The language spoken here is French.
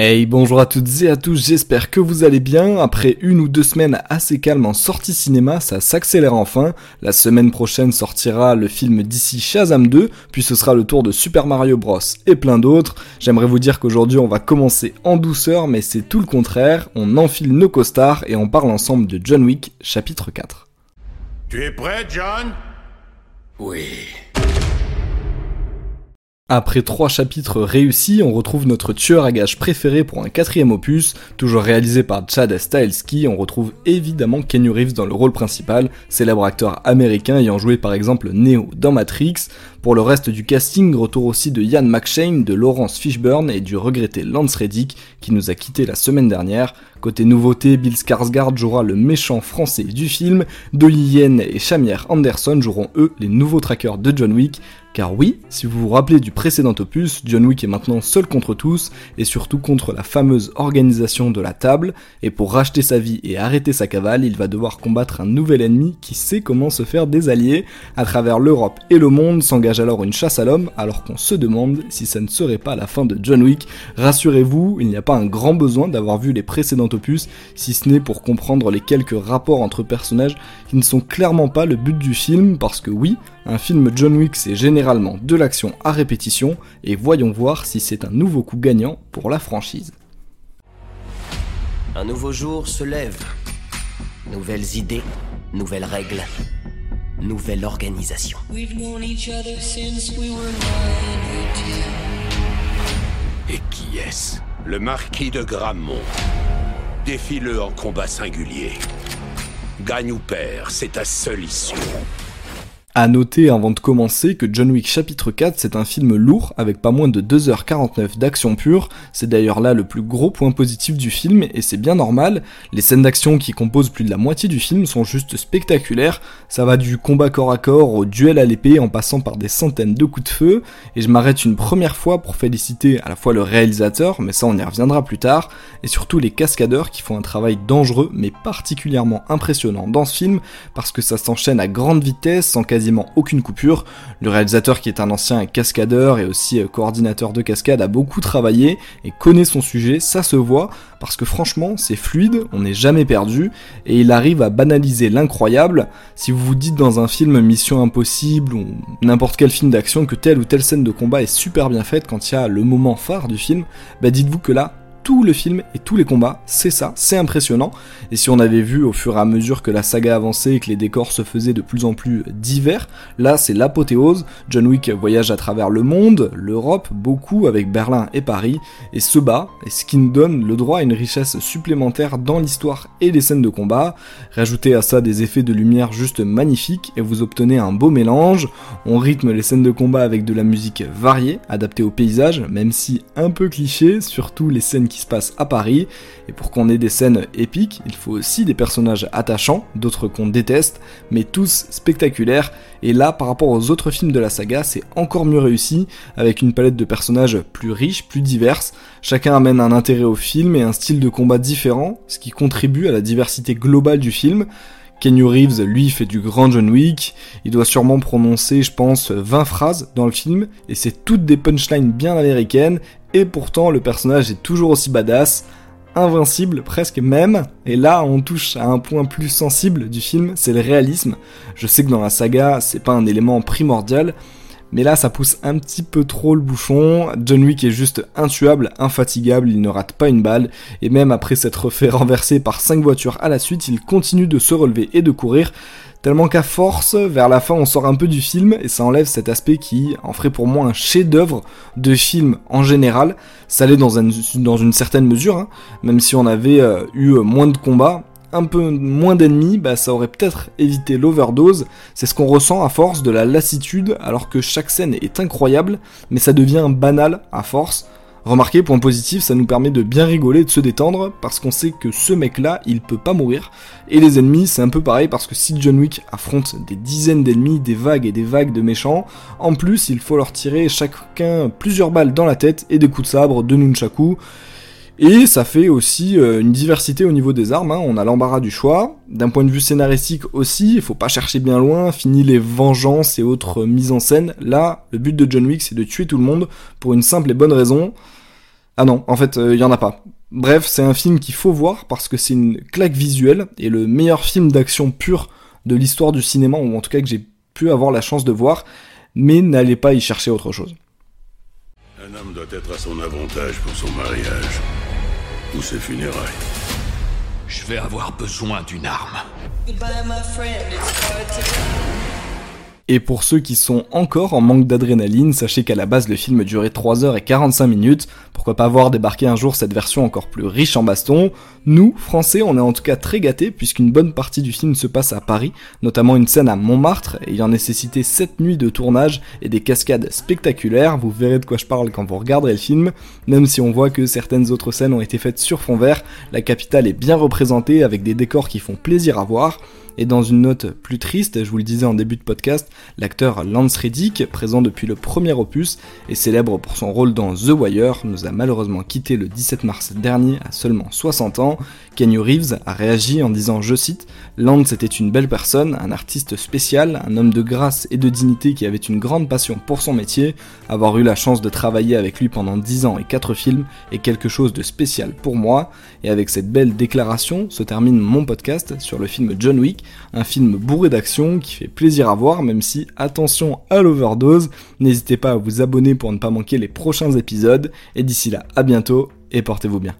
Hey, bonjour à toutes et à tous, j'espère que vous allez bien. Après une ou deux semaines assez calmes en sortie cinéma, ça s'accélère enfin. La semaine prochaine sortira le film d'ici Shazam 2, puis ce sera le tour de Super Mario Bros et plein d'autres. J'aimerais vous dire qu'aujourd'hui on va commencer en douceur, mais c'est tout le contraire. On enfile nos costards et on parle ensemble de John Wick, chapitre 4. Tu es prêt, John? Oui. Après trois chapitres réussis, on retrouve notre tueur à gages préféré pour un quatrième opus, toujours réalisé par Chad Stahelski, on retrouve évidemment Kenny Reeves dans le rôle principal, célèbre acteur américain ayant joué par exemple Neo dans Matrix. Pour le reste du casting, retour aussi de Ian McShane, de Laurence Fishburne et du regretté Lance Reddick qui nous a quitté la semaine dernière. Côté nouveauté, Bill Skarsgård jouera le méchant français du film, Dolly Yen et Shamier Anderson joueront eux les nouveaux trackers de John Wick, car oui, si vous vous rappelez du précédent opus, John Wick est maintenant seul contre tous, et surtout contre la fameuse organisation de la table, et pour racheter sa vie et arrêter sa cavale, il va devoir combattre un nouvel ennemi qui sait comment se faire des alliés. À travers l'Europe et le monde alors une chasse à l'homme, alors qu'on se demande si ça ne serait pas la fin de John Wick. Rassurez-vous, il n'y a pas un grand besoin d'avoir vu les précédents opus, si ce n'est pour comprendre les quelques rapports entre personnages qui ne sont clairement pas le but du film, parce que oui, un film John Wick c'est généralement de l'action à répétition, et voyons voir si c'est un nouveau coup gagnant pour la franchise. Un nouveau jour se lève. Nouvelles idées, nouvelles règles, nouvelle organisation. We've known each other since we were nine Et qui est-ce? Le marquis de Grammont. Défie-le en combat singulier. Gagne ou perd, c'est ta seule issue. A noter avant de commencer que John Wick chapitre 4 c'est un film lourd avec pas moins de 2h49 d'action pure, c'est d'ailleurs là le plus gros point positif du film et c'est bien normal, les scènes d'action qui composent plus de la moitié du film sont juste spectaculaires, ça va du combat corps à corps au duel à l'épée en passant par des centaines de coups de feu, et je m'arrête une première fois pour féliciter à la fois le réalisateur, mais ça on y reviendra plus tard, et surtout les cascadeurs qui font un travail dangereux mais particulièrement impressionnant dans ce film parce que ça s'enchaîne à grande vitesse sans quasi aucune coupure. Le réalisateur qui est un ancien cascadeur et aussi euh, coordinateur de cascade a beaucoup travaillé et connaît son sujet, ça se voit parce que franchement c'est fluide, on n'est jamais perdu et il arrive à banaliser l'incroyable. Si vous vous dites dans un film Mission Impossible ou n'importe quel film d'action que telle ou telle scène de combat est super bien faite quand il y a le moment phare du film, bah dites-vous que là tout le film et tous les combats, c'est ça, c'est impressionnant. Et si on avait vu au fur et à mesure que la saga avançait et que les décors se faisaient de plus en plus divers, là c'est l'apothéose. John Wick voyage à travers le monde, l'Europe, beaucoup avec Berlin et Paris, et se bat, et ce qui nous donne le droit à une richesse supplémentaire dans l'histoire et les scènes de combat. Rajoutez à ça des effets de lumière juste magnifiques et vous obtenez un beau mélange. On rythme les scènes de combat avec de la musique variée, adaptée au paysage, même si un peu cliché, surtout les scènes qui se passe à Paris, et pour qu'on ait des scènes épiques, il faut aussi des personnages attachants, d'autres qu'on déteste, mais tous spectaculaires, et là par rapport aux autres films de la saga, c'est encore mieux réussi, avec une palette de personnages plus riche, plus diverses, chacun amène un intérêt au film et un style de combat différent, ce qui contribue à la diversité globale du film, Kenny Reeves, lui, fait du grand John Wick. Il doit sûrement prononcer, je pense, 20 phrases dans le film, et c'est toutes des punchlines bien américaines, et pourtant le personnage est toujours aussi badass, invincible presque même, et là on touche à un point plus sensible du film, c'est le réalisme. Je sais que dans la saga, c'est pas un élément primordial, mais là, ça pousse un petit peu trop le bouchon. John Wick est juste intuable, infatigable, il ne rate pas une balle. Et même après s'être fait renverser par 5 voitures à la suite, il continue de se relever et de courir. Tellement qu'à force, vers la fin, on sort un peu du film et ça enlève cet aspect qui en ferait pour moi un chef-d'œuvre de film en général. Ça l'est dans, une certaine mesure, hein. même si on avait euh, eu moins de combats un peu moins d'ennemis, bah ça aurait peut-être évité l'overdose. C'est ce qu'on ressent à force de la lassitude, alors que chaque scène est incroyable, mais ça devient banal à force. Remarquez, point positif, ça nous permet de bien rigoler, de se détendre, parce qu'on sait que ce mec-là, il peut pas mourir. Et les ennemis, c'est un peu pareil, parce que si John Wick affronte des dizaines d'ennemis, des vagues et des vagues de méchants, en plus, il faut leur tirer chacun plusieurs balles dans la tête et des coups de sabre, de nunchaku. Et ça fait aussi euh, une diversité au niveau des armes, hein. on a l'embarras du choix. D'un point de vue scénaristique aussi, il faut pas chercher bien loin, fini les vengeances et autres mises en scène. Là, le but de John Wick, c'est de tuer tout le monde pour une simple et bonne raison. Ah non, en fait, il y en a pas. Bref, c'est un film qu'il faut voir parce que c'est une claque visuelle et le meilleur film d'action pur de l'histoire du cinéma, ou en tout cas que j'ai pu avoir la chance de voir, mais n'allez pas y chercher autre chose. Un homme doit être à son avantage pour son mariage ou ses funérailles. Je vais avoir besoin d'une arme. Goodbye, my friend. It's hard to Et pour ceux qui sont encore en manque d'adrénaline, sachez qu'à la base le film durait 3h45 minutes, pourquoi pas voir débarquer un jour cette version encore plus riche en baston? Nous, français, on est en tout cas très gâtés puisqu'une bonne partie du film se passe à Paris, notamment une scène à Montmartre ayant nécessité 7 nuits de tournage et des cascades spectaculaires, vous verrez de quoi je parle quand vous regarderez le film, même si on voit que certaines autres scènes ont été faites sur fond vert, la capitale est bien représentée avec des décors qui font plaisir à voir, et dans une note plus triste, je vous le disais en début de podcast, l'acteur Lance Reddick, présent depuis le premier opus et célèbre pour son rôle dans The Wire, nous a malheureusement quitté le 17 mars dernier à seulement 60 ans. Kenny Reeves a réagi en disant, je cite, Lance était une belle personne, un artiste spécial, un homme de grâce et de dignité qui avait une grande passion pour son métier. Avoir eu la chance de travailler avec lui pendant 10 ans et 4 films est quelque chose de spécial pour moi. Et avec cette belle déclaration se termine mon podcast sur le film John Wick, un film bourré d'action qui fait plaisir à voir, même si, attention à l'overdose, n'hésitez pas à vous abonner pour ne pas manquer les prochains épisodes, et d'ici là, à bientôt, et portez-vous bien.